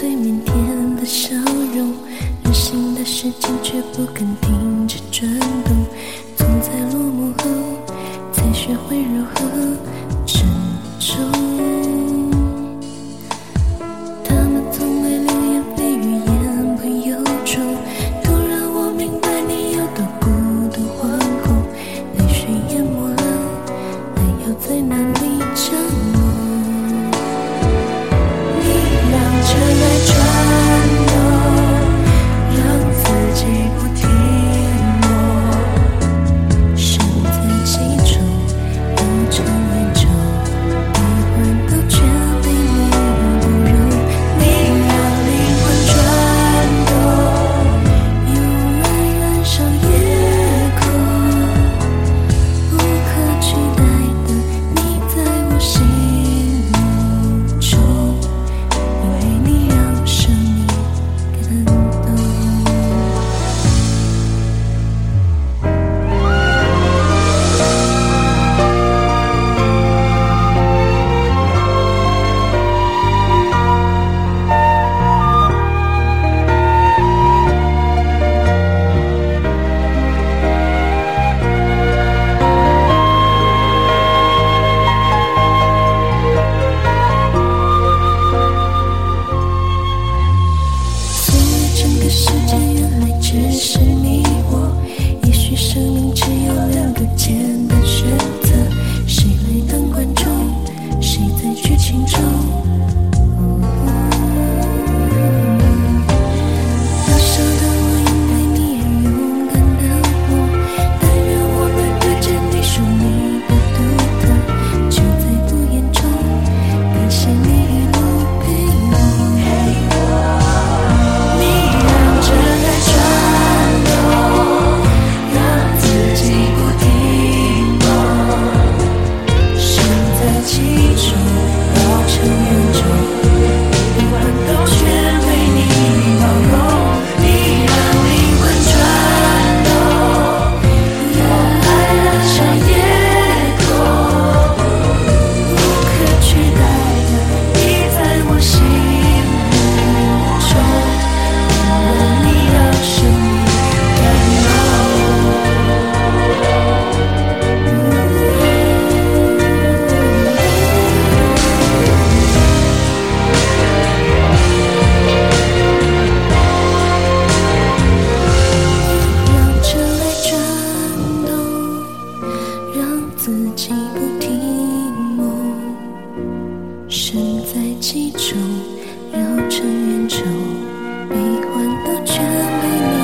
最腼腆的笑容，任性的时间却不肯停止转动。生命只有两个简身在其中绕成圆周悲欢都全被你